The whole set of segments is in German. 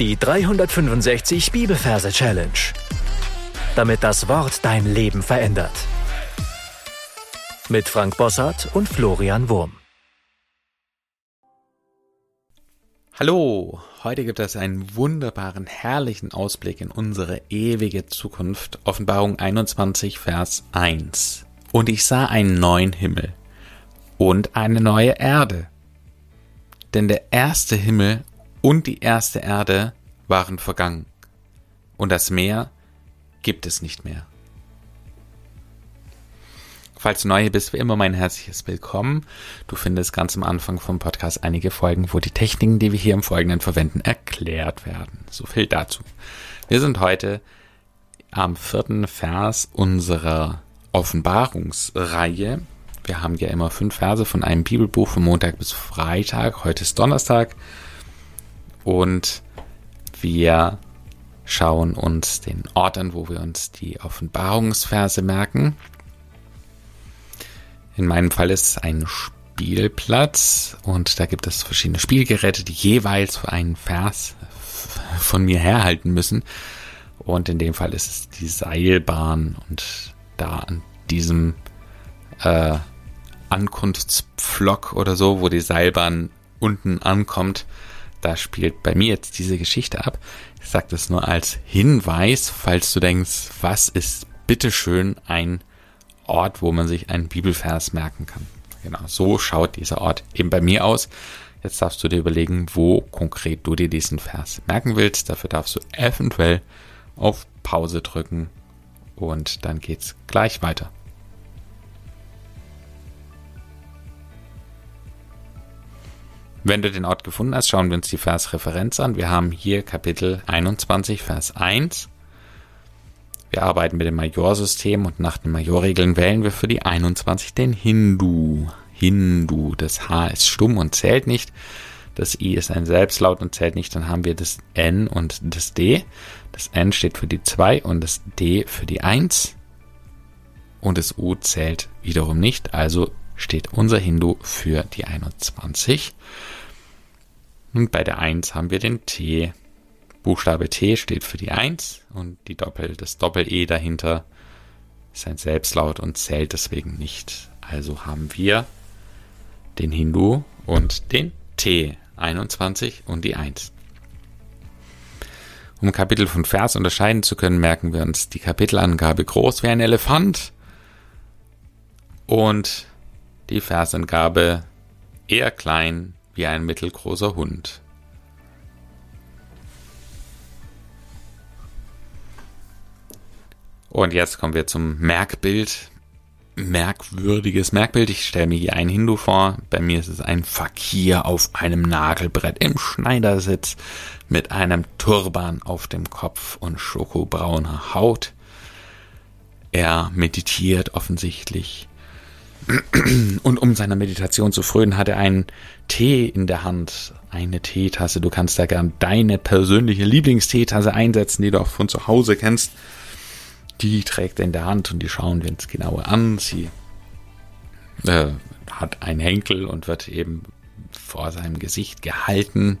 Die 365 Bibelverse Challenge. Damit das Wort dein Leben verändert. Mit Frank Bossart und Florian Wurm. Hallo, heute gibt es einen wunderbaren, herrlichen Ausblick in unsere ewige Zukunft. Offenbarung 21, Vers 1. Und ich sah einen neuen Himmel und eine neue Erde. Denn der erste Himmel und die erste Erde waren vergangen, und das Meer gibt es nicht mehr. Falls du neu hier bist, wie immer mein herzliches Willkommen. Du findest ganz am Anfang vom Podcast einige Folgen, wo die Techniken, die wir hier im Folgenden verwenden, erklärt werden. So viel dazu. Wir sind heute am vierten Vers unserer Offenbarungsreihe. Wir haben ja immer fünf Verse von einem Bibelbuch von Montag bis Freitag. Heute ist Donnerstag und wir schauen uns den Ort an, wo wir uns die Offenbarungsverse merken. In meinem Fall ist es ein Spielplatz und da gibt es verschiedene Spielgeräte, die jeweils für einen Vers von mir herhalten müssen. Und in dem Fall ist es die Seilbahn und da an diesem äh, Ankunftspflock oder so, wo die Seilbahn unten ankommt, da spielt bei mir jetzt diese Geschichte ab. Ich sage das nur als Hinweis, falls du denkst, was ist bitteschön ein Ort, wo man sich einen Bibelvers merken kann. Genau, so schaut dieser Ort eben bei mir aus. Jetzt darfst du dir überlegen, wo konkret du dir diesen Vers merken willst. Dafür darfst du eventuell auf Pause drücken und dann geht's gleich weiter. Wenn du den Ort gefunden hast, schauen wir uns die Versreferenz an. Wir haben hier Kapitel 21, Vers 1. Wir arbeiten mit dem Majorsystem und nach den Majorregeln wählen wir für die 21 den Hindu. Hindu. Das H ist stumm und zählt nicht. Das I ist ein Selbstlaut und zählt nicht. Dann haben wir das N und das D. Das N steht für die 2 und das D für die 1. Und das U zählt wiederum nicht. Also steht unser Hindu für die 21. Und bei der 1 haben wir den T. Buchstabe T steht für die 1 und die Doppel, das Doppel-E dahinter ist ein Selbstlaut und zählt deswegen nicht. Also haben wir den Hindu und den T, 21 und die 1. Um Kapitel von Vers unterscheiden zu können, merken wir uns die Kapitelangabe groß wie ein Elefant und die Versangabe eher klein wie ein mittelgroßer Hund. Und jetzt kommen wir zum Merkbild. Merkwürdiges Merkbild. Ich stelle mir hier einen Hindu vor. Bei mir ist es ein Fakir auf einem Nagelbrett im Schneidersitz mit einem Turban auf dem Kopf und schokobrauner Haut. Er meditiert offensichtlich und um seiner Meditation zu frönen, hat er einen Tee in der Hand. Eine Teetasse. Du kannst da gern deine persönliche Lieblingsteetasse einsetzen, die du auch von zu Hause kennst. Die trägt er in der Hand und die schauen wir uns genauer an. Sie äh, hat einen Henkel und wird eben vor seinem Gesicht gehalten.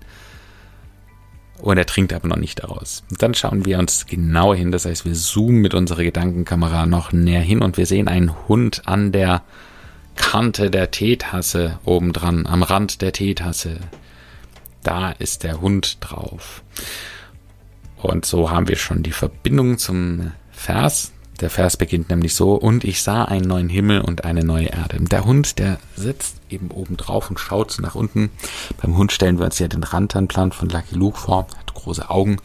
Und er trinkt aber noch nicht daraus. Und dann schauen wir uns genauer hin. Das heißt, wir zoomen mit unserer Gedankenkamera noch näher hin und wir sehen einen Hund an der Kante der Teetasse obendran, am Rand der Teetasse. Da ist der Hund drauf. Und so haben wir schon die Verbindung zum Vers. Der Vers beginnt nämlich so, und ich sah einen neuen Himmel und eine neue Erde. Der Hund, der sitzt eben oben drauf und schaut nach unten. Beim Hund stellen wir uns ja den Rantanplan von Lucky Luke vor, hat große Augen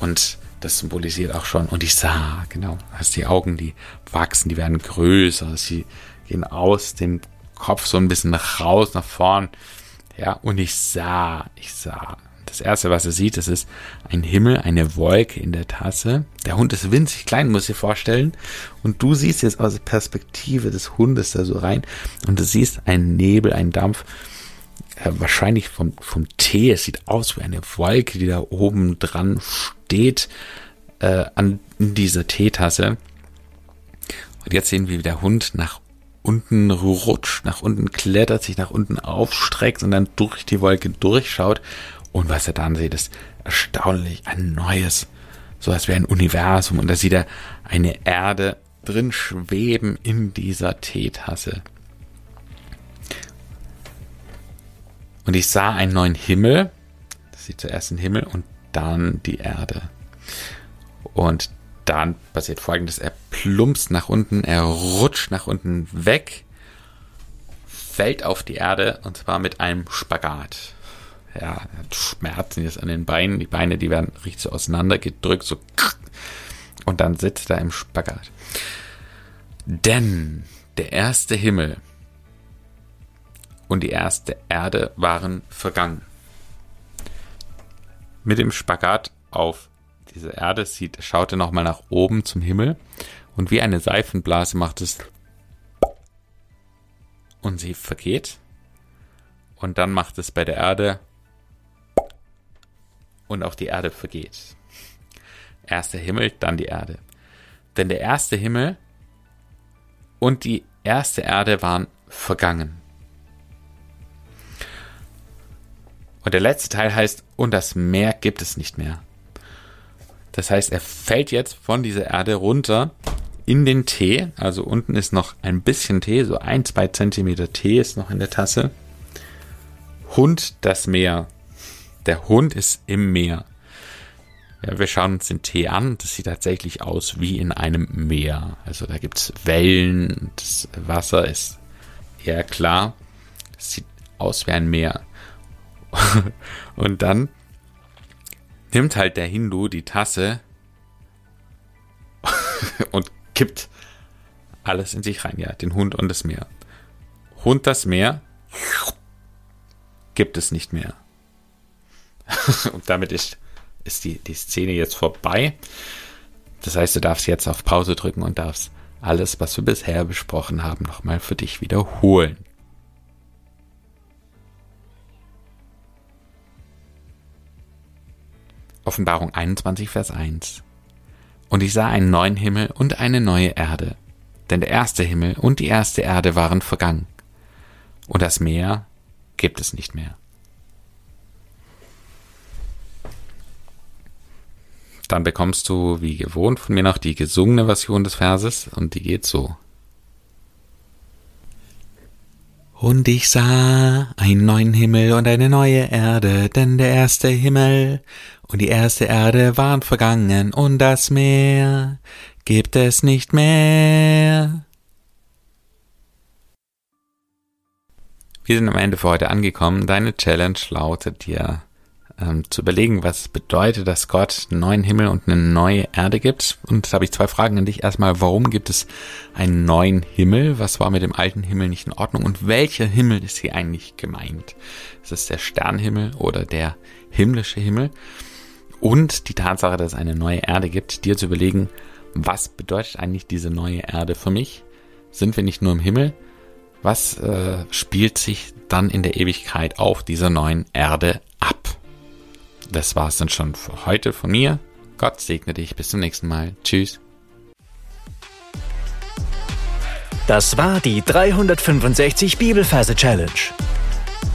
und das symbolisiert auch schon, und ich sah, genau, hast die Augen, die wachsen, die werden größer, sie gehen aus dem Kopf so ein bisschen raus, nach vorn. Ja, und ich sah, ich sah. Das erste, was er sieht, das ist ein Himmel, eine Wolke in der Tasse. Der Hund ist winzig klein, muss ich dir vorstellen. Und du siehst jetzt aus der Perspektive des Hundes da so rein und du siehst einen Nebel, einen Dampf, äh, wahrscheinlich vom, vom Tee. Es sieht aus wie eine Wolke, die da oben dran steht, äh, an dieser Teetasse. Und jetzt sehen wir, wie der Hund nach unten rutscht, nach unten klettert, sich nach unten aufstreckt und dann durch die Wolke durchschaut Und was er dann sieht, ist erstaunlich ein neues, so als wäre ein Universum. Und da sieht er eine Erde drin schweben in dieser Teetasse. Und ich sah einen neuen Himmel. Das sieht zuerst den Himmel und dann die Erde. Und dann passiert folgendes: Er plumpst nach unten, er rutscht nach unten weg, fällt auf die Erde und zwar mit einem Spagat ja, er hat Schmerzen jetzt an den Beinen. Die Beine, die werden richtig so auseinandergedrückt, so und dann sitzt er im Spagat. Denn der erste Himmel und die erste Erde waren vergangen. Mit dem Spagat auf diese Erde sieht, schaut er nochmal nach oben zum Himmel und wie eine Seifenblase macht es und sie vergeht. Und dann macht es bei der Erde und auch die Erde vergeht. Erster Himmel, dann die Erde. Denn der erste Himmel und die erste Erde waren vergangen. Und der letzte Teil heißt, und das Meer gibt es nicht mehr. Das heißt, er fällt jetzt von dieser Erde runter in den Tee. Also unten ist noch ein bisschen Tee, so ein, zwei Zentimeter Tee ist noch in der Tasse. Hund das Meer. Der Hund ist im Meer. Ja, wir schauen uns den Tee an. Das sieht tatsächlich aus wie in einem Meer. Also da gibt es Wellen, das Wasser ist eher klar. Es sieht aus wie ein Meer. Und dann nimmt halt der Hindu die Tasse und kippt alles in sich rein. Ja, den Hund und das Meer. Hund das Meer gibt es nicht mehr. und damit ist, ist die, die Szene jetzt vorbei. Das heißt, du darfst jetzt auf Pause drücken und darfst alles, was wir bisher besprochen haben, nochmal für dich wiederholen. Offenbarung 21, Vers 1. Und ich sah einen neuen Himmel und eine neue Erde, denn der erste Himmel und die erste Erde waren vergangen, und das Meer gibt es nicht mehr. Dann bekommst du, wie gewohnt, von mir noch die gesungene Version des Verses und die geht so. Und ich sah einen neuen Himmel und eine neue Erde, denn der erste Himmel und die erste Erde waren vergangen und das Meer gibt es nicht mehr. Wir sind am Ende für heute angekommen. Deine Challenge lautet dir, ähm, zu überlegen, was bedeutet, dass Gott einen neuen Himmel und eine neue Erde gibt. Und da habe ich zwei Fragen an dich. Erstmal, warum gibt es einen neuen Himmel? Was war mit dem alten Himmel nicht in Ordnung? Und welcher Himmel ist hier eigentlich gemeint? Ist es der Sternhimmel oder der himmlische Himmel? Und die Tatsache, dass es eine neue Erde gibt, dir zu überlegen, was bedeutet eigentlich diese neue Erde für mich? Sind wir nicht nur im Himmel? Was äh, spielt sich dann in der Ewigkeit auf dieser neuen Erde ab? Das war's dann schon für heute von mir. Gott segne dich. Bis zum nächsten Mal. Tschüss. Das war die 365 Bibelferse Challenge.